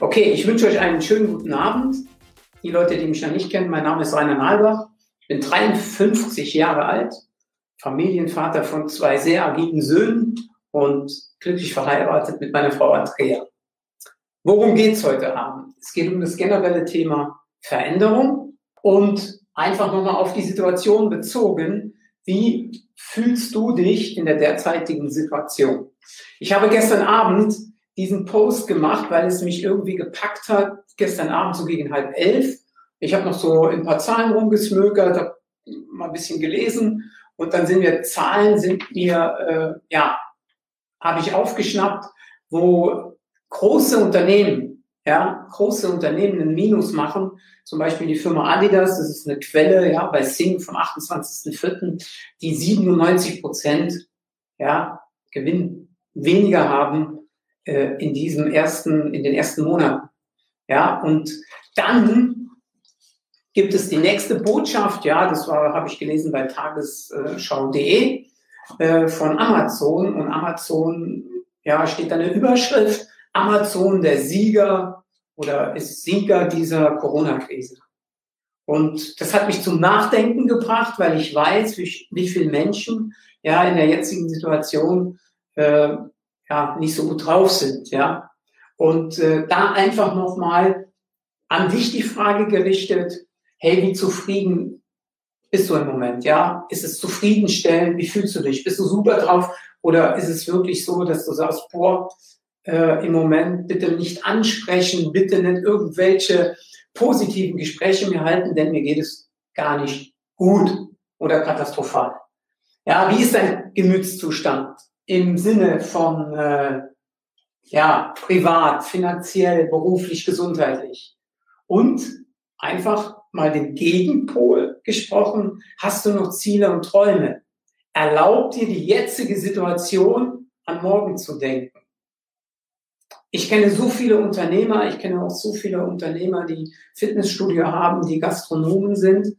Okay, ich wünsche euch einen schönen guten Abend. Die Leute, die mich noch nicht kennen, mein Name ist Rainer Nalbach. Ich bin 53 Jahre alt, Familienvater von zwei sehr agilen Söhnen und glücklich verheiratet mit meiner Frau Andrea. Worum geht's heute Abend? Es geht um das generelle Thema Veränderung und einfach nochmal auf die Situation bezogen. Wie fühlst du dich in der derzeitigen Situation? Ich habe gestern Abend diesen Post gemacht, weil es mich irgendwie gepackt hat, gestern Abend so gegen halb elf. Ich habe noch so ein paar Zahlen rumgesmökert, habe mal ein bisschen gelesen und dann sind mir Zahlen, sind mir, äh, ja, habe ich aufgeschnappt, wo große Unternehmen, ja, große Unternehmen ein Minus machen. Zum Beispiel die Firma Adidas, das ist eine Quelle, ja, bei Sing vom 28.04., die 97 Prozent, ja, Gewinn weniger haben äh, in diesem ersten, in den ersten Monaten. Ja, und dann gibt es die nächste Botschaft, ja, das war, habe ich gelesen bei tagesschau.de äh, von Amazon und Amazon, ja, steht da eine Überschrift, Amazon der Sieger oder ist Sieger dieser Corona-Krise. Und das hat mich zum Nachdenken gebracht, weil ich weiß, wie, wie viele Menschen ja in der jetzigen Situation äh, ja, nicht so gut drauf sind, ja. Und äh, da einfach nochmal an dich die Frage gerichtet, hey, wie zufrieden bist du im Moment, ja? Ist es zufriedenstellend? Wie fühlst du dich? Bist du super drauf? Oder ist es wirklich so, dass du sagst, boah, äh, im Moment bitte nicht ansprechen, bitte nicht irgendwelche positiven Gespräche mir halten, denn mir geht es gar nicht gut oder katastrophal. Ja, wie ist dein Gemütszustand? Im Sinne von äh, ja, privat, finanziell, beruflich, gesundheitlich. Und einfach mal den Gegenpol gesprochen, hast du noch Ziele und Träume? Erlaubt dir die jetzige Situation an morgen zu denken? Ich kenne so viele Unternehmer, ich kenne auch so viele Unternehmer, die Fitnessstudio haben, die Gastronomen sind.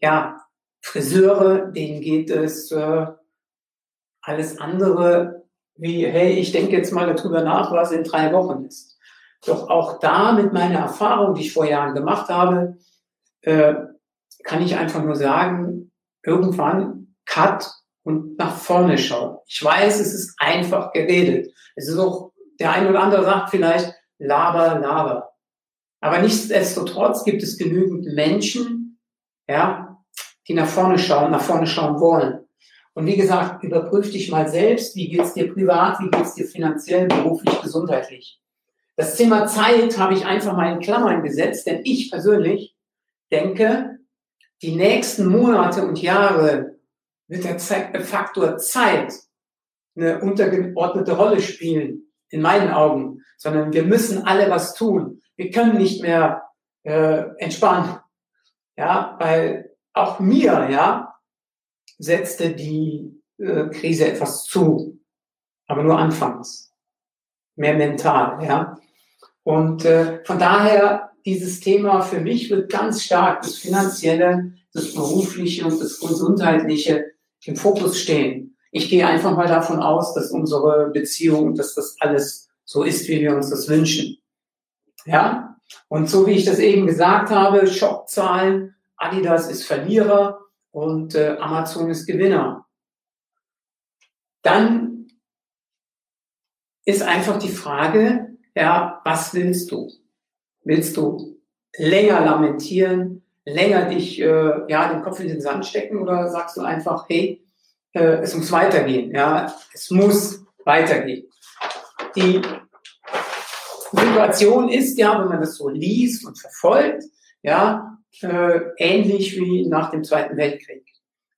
Ja, Friseure, denen geht es äh, alles andere wie, hey, ich denke jetzt mal darüber nach, was in drei Wochen ist. Doch auch da mit meiner Erfahrung, die ich vor Jahren gemacht habe, äh, kann ich einfach nur sagen, irgendwann cut und nach vorne schauen. Ich weiß, es ist einfach geredet. Es ist auch, der eine oder andere sagt vielleicht, laber, laber. Aber nichtsdestotrotz gibt es genügend Menschen, ja, die nach vorne schauen, nach vorne schauen wollen. Und wie gesagt, überprüf dich mal selbst, wie geht's dir privat, wie geht's dir finanziell, beruflich, gesundheitlich. Das Thema Zeit habe ich einfach mal in Klammern gesetzt, denn ich persönlich denke, die nächsten Monate und Jahre wird der Faktor Zeit eine untergeordnete Rolle spielen, in meinen Augen, sondern wir müssen alle was tun. Wir können nicht mehr äh, entspannen, ja, weil auch mir, ja, setzte die äh, Krise etwas zu, aber nur anfangs, mehr mental, ja. Und äh, von daher dieses Thema für mich wird ganz stark das finanzielle, das berufliche und das gesundheitliche im Fokus stehen. Ich gehe einfach mal davon aus, dass unsere Beziehung, dass das alles so ist, wie wir uns das wünschen. Ja? Und so wie ich das eben gesagt habe, Schockzahlen, Adidas ist Verlierer, und äh, Amazon ist Gewinner. Dann ist einfach die Frage, ja, was willst du? Willst du länger lamentieren, länger dich, äh, ja, den Kopf in den Sand stecken oder sagst du einfach, hey, äh, es muss weitergehen, ja, es muss weitergehen. Die Situation ist ja, wenn man das so liest und verfolgt, ja, äh, ähnlich wie nach dem Zweiten Weltkrieg.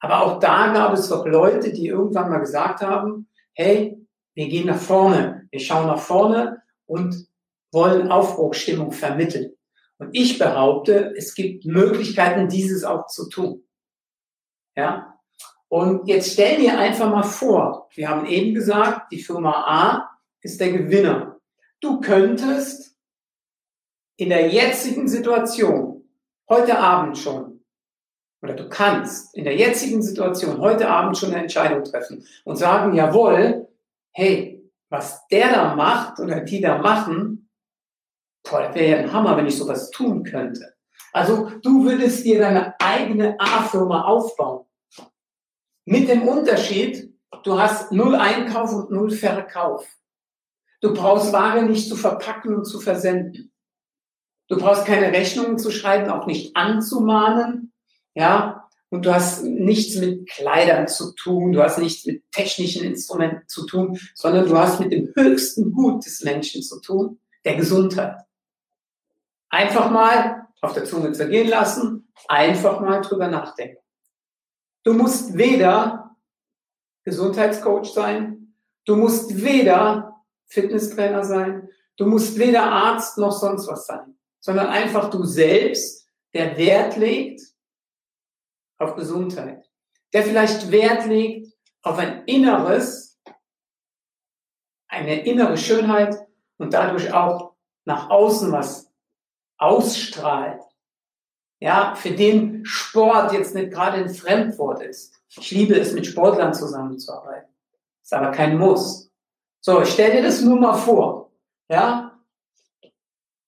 Aber auch da gab es doch Leute, die irgendwann mal gesagt haben, hey, wir gehen nach vorne, wir schauen nach vorne und wollen Aufbruchstimmung vermitteln. Und ich behaupte, es gibt Möglichkeiten, dieses auch zu tun. Ja? Und jetzt stell dir einfach mal vor, wir haben eben gesagt, die Firma A ist der Gewinner. Du könntest in der jetzigen Situation heute Abend schon, oder du kannst in der jetzigen Situation heute Abend schon eine Entscheidung treffen und sagen, jawohl, hey, was der da macht oder die da machen, Toll, wäre ja ein Hammer, wenn ich sowas tun könnte. Also du würdest dir deine eigene A-Firma aufbauen. Mit dem Unterschied, du hast null Einkauf und null Verkauf. Du brauchst Ware nicht zu verpacken und zu versenden. Du brauchst keine Rechnungen zu schreiben, auch nicht anzumahnen. Ja, und du hast nichts mit Kleidern zu tun, du hast nichts mit technischen Instrumenten zu tun, sondern du hast mit dem höchsten Gut des Menschen zu tun, der Gesundheit. Einfach mal auf der Zunge zergehen lassen, einfach mal drüber nachdenken. Du musst weder Gesundheitscoach sein, du musst weder Fitnesstrainer sein, du musst weder Arzt noch sonst was sein, sondern einfach du selbst, der Wert legt auf Gesundheit, der vielleicht Wert legt auf ein inneres, eine innere Schönheit und dadurch auch nach außen was ausstrahlt. Ja, für den Sport jetzt nicht gerade ein Fremdwort ist. Ich liebe es, mit Sportlern zusammenzuarbeiten. Ist aber kein Muss. So, stell dir das nur mal vor. Ja,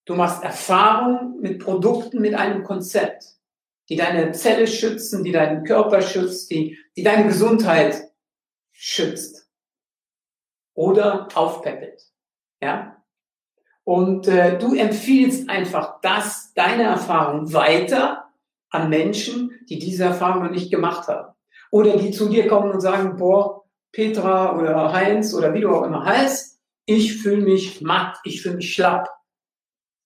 du machst Erfahrung mit Produkten, mit einem Konzept die deine Zelle schützen, die deinen Körper schützt, die, die deine Gesundheit schützt oder aufpeppelt. Ja? Und äh, du empfiehlst einfach das, deine Erfahrung weiter an Menschen, die diese Erfahrung noch nicht gemacht haben. Oder die zu dir kommen und sagen, boah, Petra oder Heinz oder wie du auch immer heißt, ich fühle mich matt, ich fühle mich schlapp.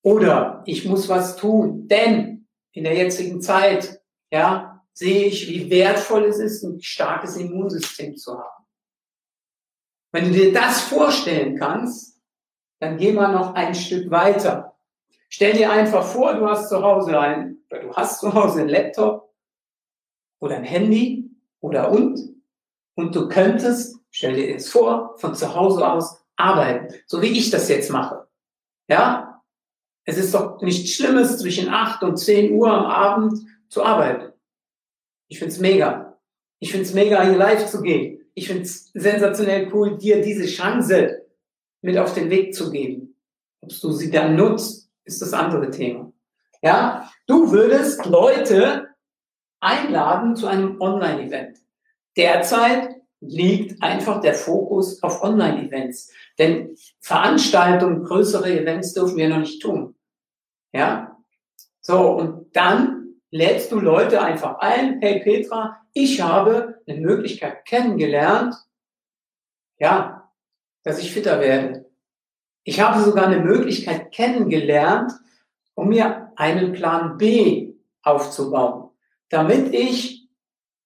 Oder ich muss was tun, denn in der jetzigen Zeit, ja, sehe ich, wie wertvoll es ist, ein starkes Immunsystem zu haben. Wenn du dir das vorstellen kannst, dann geh mal noch ein Stück weiter. Stell dir einfach vor, du hast zu Hause ein, du hast zu Hause ein Laptop oder ein Handy oder und, und du könntest, stell dir jetzt vor, von zu Hause aus arbeiten, so wie ich das jetzt mache. Ja, es ist doch nichts Schlimmes, zwischen 8 und 10 Uhr am Abend zu arbeiten. Ich find's mega. Ich find's mega, hier live zu gehen. Ich find's sensationell cool, dir diese Chance mit auf den Weg zu geben. Ob du sie dann nutzt, ist das andere Thema. Ja, du würdest Leute einladen zu einem Online-Event. Derzeit liegt einfach der Fokus auf Online-Events. Denn Veranstaltungen, größere Events dürfen wir noch nicht tun. Ja? So, und dann lädst du Leute einfach ein, hey Petra, ich habe eine Möglichkeit kennengelernt, ja, dass ich fitter werde. Ich habe sogar eine Möglichkeit kennengelernt, um mir einen Plan B aufzubauen, damit ich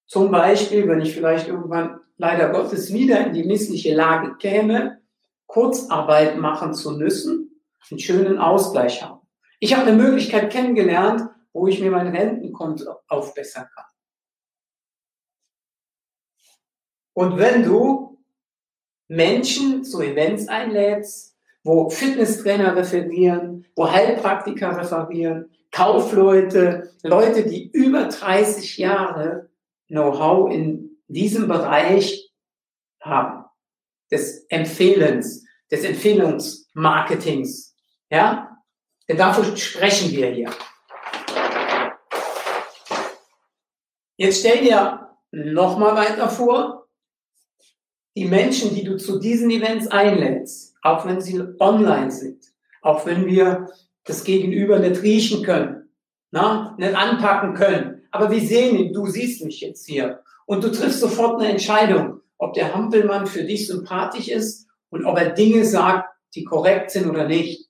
zum Beispiel, wenn ich vielleicht irgendwann leider Gottes wieder in die missliche Lage käme, Kurzarbeit machen zu müssen, einen schönen Ausgleich haben. Ich habe eine Möglichkeit kennengelernt, wo ich mir mein Rentenkonto aufbessern kann. Und wenn du Menschen zu Events einlädst, wo Fitnesstrainer referieren, wo Heilpraktiker referieren, Kaufleute, Leute, die über 30 Jahre Know-how in diesem Bereich haben, des Empfehlens, des Empfehlungsmarketings, ja, denn dafür sprechen wir hier. Jetzt stell dir nochmal weiter vor, die Menschen, die du zu diesen Events einlädst, auch wenn sie online sind, auch wenn wir das Gegenüber nicht riechen können, na, nicht anpacken können, aber wir sehen ihn, du siehst mich jetzt hier und du triffst sofort eine Entscheidung, ob der Hampelmann für dich sympathisch ist und ob er Dinge sagt, die korrekt sind oder nicht.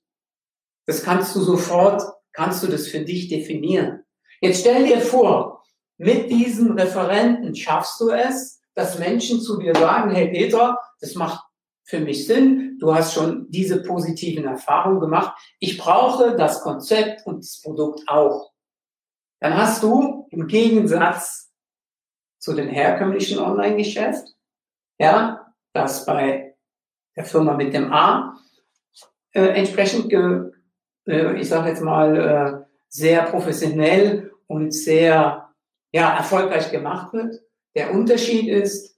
Das kannst du sofort, kannst du das für dich definieren. Jetzt stell dir vor, mit diesen Referenten schaffst du es, dass Menschen zu dir sagen, hey Peter, das macht für mich Sinn, du hast schon diese positiven Erfahrungen gemacht, ich brauche das Konzept und das Produkt auch. Dann hast du im Gegensatz zu dem herkömmlichen Online-Geschäft, ja, das bei der Firma mit dem A äh, entsprechend ge ich sage jetzt mal, äh, sehr professionell und sehr ja, erfolgreich gemacht wird. Der Unterschied ist,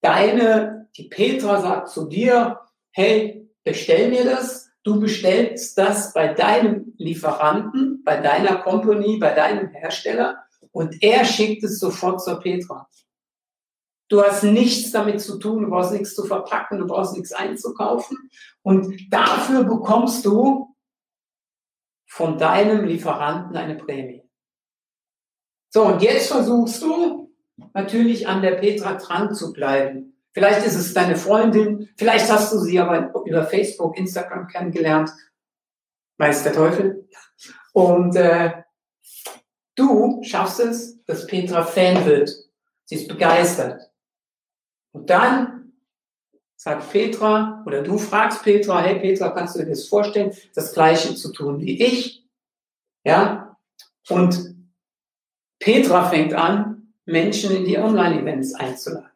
deine, die Petra sagt zu dir, hey, bestell mir das, du bestellst das bei deinem Lieferanten, bei deiner Company, bei deinem Hersteller und er schickt es sofort zur Petra. Du hast nichts damit zu tun, du brauchst nichts zu verpacken, du brauchst nichts einzukaufen und dafür bekommst du von deinem Lieferanten eine Prämie. So, und jetzt versuchst du natürlich an der Petra dran zu bleiben. Vielleicht ist es deine Freundin, vielleicht hast du sie aber über Facebook, Instagram kennengelernt. Weiß der Teufel. Und äh, du schaffst es, dass Petra Fan wird. Sie ist begeistert. Und dann sagt Petra, oder du fragst Petra, hey Petra, kannst du dir das vorstellen, das Gleiche zu tun wie ich? Ja? Und Petra fängt an, Menschen in die Online-Events einzuladen.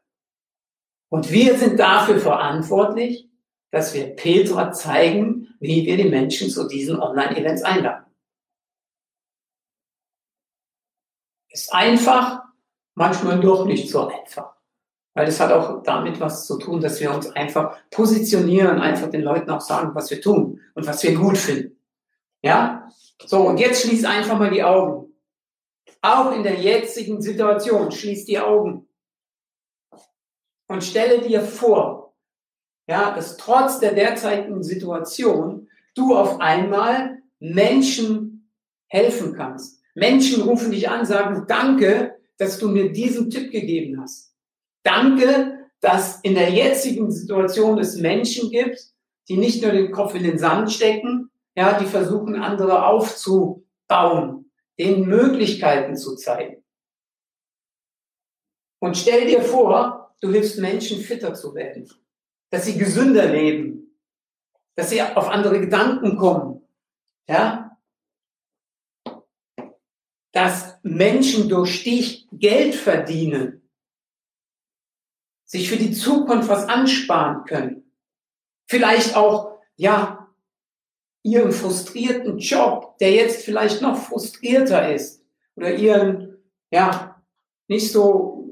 Und wir sind dafür verantwortlich, dass wir Petra zeigen, wie wir die Menschen zu diesen Online-Events einladen. Ist einfach, manchmal doch nicht so einfach. Weil es hat auch damit was zu tun, dass wir uns einfach positionieren, einfach den Leuten auch sagen, was wir tun und was wir gut finden. Ja? So, und jetzt schließ einfach mal die Augen. Auch in der jetzigen Situation, schließ die Augen und stelle dir vor, ja, dass trotz der derzeitigen Situation du auf einmal Menschen helfen kannst. Menschen rufen dich an, sagen, danke, dass du mir diesen Tipp gegeben hast. Danke, dass in der jetzigen Situation es Menschen gibt, die nicht nur den Kopf in den Sand stecken, ja, die versuchen, andere aufzubauen, denen Möglichkeiten zu zeigen. Und stell dir vor, du hilfst Menschen fitter zu werden, dass sie gesünder leben, dass sie auf andere Gedanken kommen, ja, dass Menschen durch dich Geld verdienen, sich für die Zukunft was ansparen können, vielleicht auch, ja, ihren frustrierten Job, der jetzt vielleicht noch frustrierter ist, oder ihren, ja, nicht so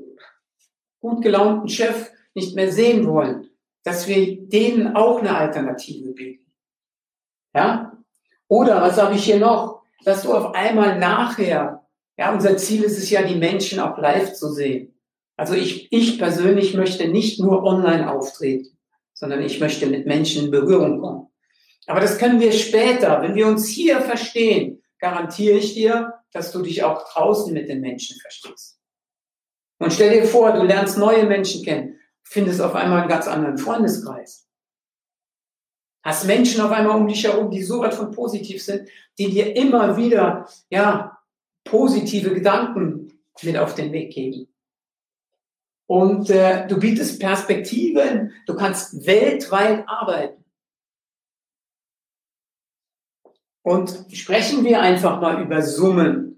gut gelaunten Chef nicht mehr sehen wollen, dass wir denen auch eine Alternative bieten. Ja? Oder was habe ich hier noch? Dass du auf einmal nachher, ja, unser Ziel ist es ja, die Menschen auch live zu sehen. Also ich, ich persönlich möchte nicht nur online auftreten, sondern ich möchte mit Menschen in Berührung kommen. Aber das können wir später, wenn wir uns hier verstehen, garantiere ich dir, dass du dich auch draußen mit den Menschen verstehst. Und stell dir vor, du lernst neue Menschen kennen, findest auf einmal einen ganz anderen Freundeskreis. Hast Menschen auf einmal um dich herum, die so weit von positiv sind, die dir immer wieder, ja, positive Gedanken mit auf den Weg geben. Und äh, du bietest Perspektiven, du kannst weltweit arbeiten. Und sprechen wir einfach mal über Summen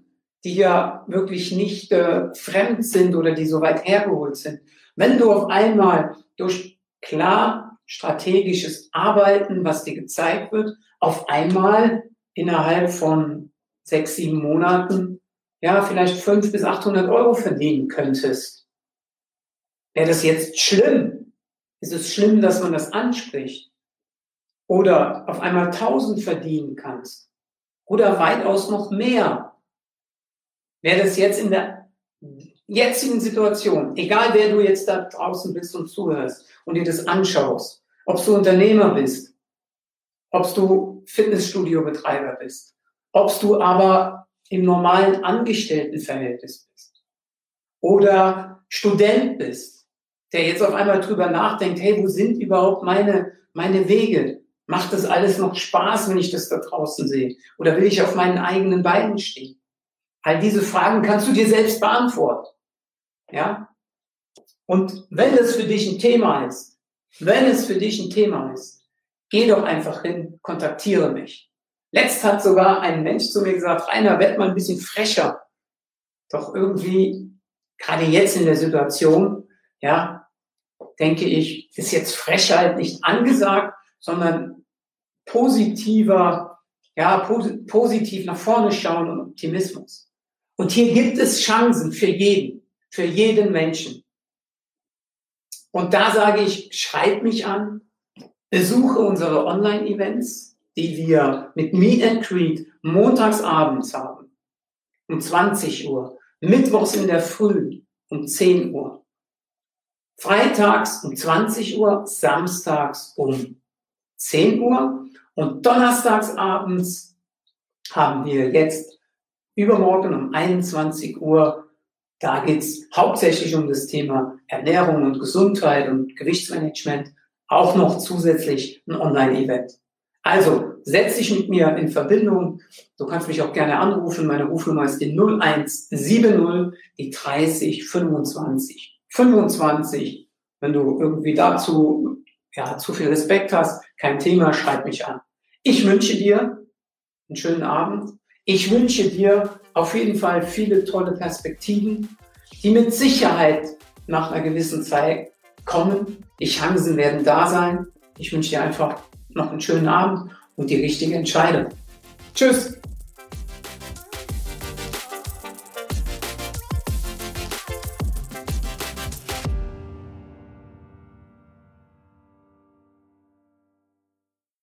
die ja wirklich nicht äh, fremd sind oder die so weit hergeholt sind. Wenn du auf einmal durch klar strategisches Arbeiten, was dir gezeigt wird, auf einmal innerhalb von sechs, sieben Monaten, ja, vielleicht fünf bis 800 Euro verdienen könntest. Wäre das jetzt schlimm? Ist es schlimm, dass man das anspricht? Oder auf einmal 1000 verdienen kannst? Oder weitaus noch mehr? Wäre das jetzt in der jetzigen Situation, egal wer du jetzt da draußen bist und zuhörst und dir das anschaust, ob du Unternehmer bist, ob du Fitnessstudio-Betreiber bist, ob du aber im normalen Angestelltenverhältnis bist oder Student bist, der jetzt auf einmal drüber nachdenkt, hey, wo sind überhaupt meine, meine Wege? Macht das alles noch Spaß, wenn ich das da draußen sehe? Oder will ich auf meinen eigenen Beinen stehen? All diese Fragen kannst du dir selbst beantworten. Ja? Und wenn es für dich ein Thema ist, wenn es für dich ein Thema ist, geh doch einfach hin, kontaktiere mich. Letzt hat sogar ein Mensch zu mir gesagt, Rainer, werd mal ein bisschen frecher. Doch irgendwie, gerade jetzt in der Situation, ja, denke ich, ist jetzt Frechheit nicht angesagt, sondern positiver, ja, positiv nach vorne schauen und Optimismus. Und hier gibt es Chancen für jeden, für jeden Menschen. Und da sage ich, schreib mich an, besuche unsere Online-Events, die wir mit Meet and Greet montagsabends haben, um 20 Uhr, mittwochs in der Früh um 10 Uhr, freitags um 20 Uhr, samstags um 10 Uhr und donnerstags abends haben wir jetzt übermorgen um 21 Uhr da geht es hauptsächlich um das Thema Ernährung und Gesundheit und Gewichtsmanagement, auch noch zusätzlich ein Online-Event. Also setz dich mit mir in Verbindung. Du kannst mich auch gerne anrufen. Meine Rufnummer ist die 0170, die 30 25 25. Wenn du irgendwie dazu ja, zu viel Respekt hast, kein Thema, schreib mich an. Ich wünsche dir einen schönen Abend. Ich wünsche dir auf jeden Fall viele tolle Perspektiven, die mit Sicherheit nach einer gewissen Zeit kommen. Die Chancen werden da sein. Ich wünsche dir einfach noch einen schönen Abend und die richtige Entscheidung. Tschüss!